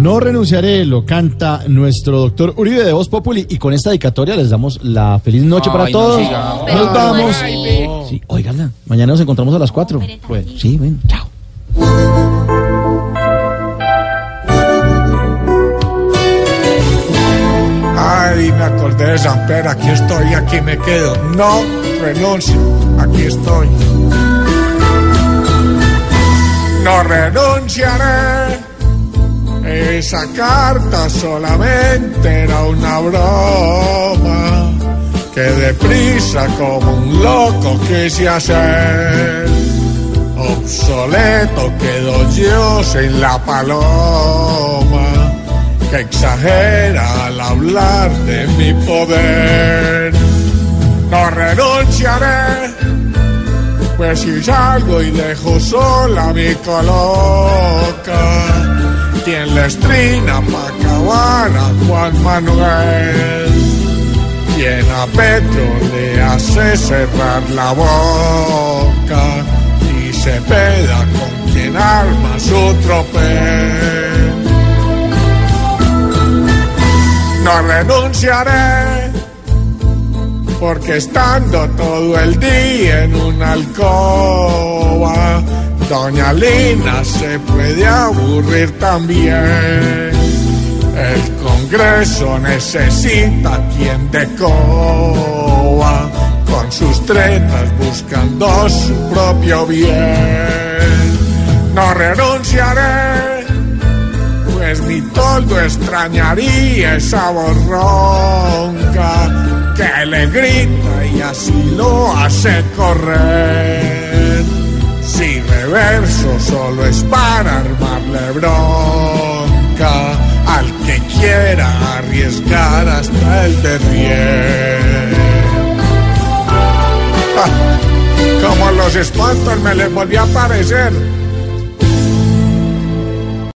No renunciaré, lo canta nuestro doctor Uribe de Voz Populi y con esta dedicatoria les damos la feliz noche para no todos. siga. Nos vamos. Sí, óiganla, mañana nos encontramos a las 4. Pues, sí, bueno, chao. Ay, me acordé de San Pedro, aquí estoy, aquí me quedo. No renuncio, aquí estoy. No renunciaré. Esa carta solamente era una broma que deprisa como un loco quise hacer. Obsoleto quedó yo sin la paloma que exagera al hablar de mi poder. No renunciaré, pues si salgo y dejo sola mi coloca, quien le estrina pa' acabar a Juan Manuel, quien a Petro le hace cerrar la boca y se peda con quien arma su tropel. No renunciaré, porque estando todo el día en una alcoba, Doña Lina se puede aburrir también. El Congreso necesita quien de coba, con sus tretas buscando su propio bien. No renunciaré pues mi toldo extrañaría esa borronca que le grita y así lo hace correr. Si reverso solo es para armarle bronca al que quiera arriesgar hasta el derrier. Ah, Como los espantos me les volvió a aparecer.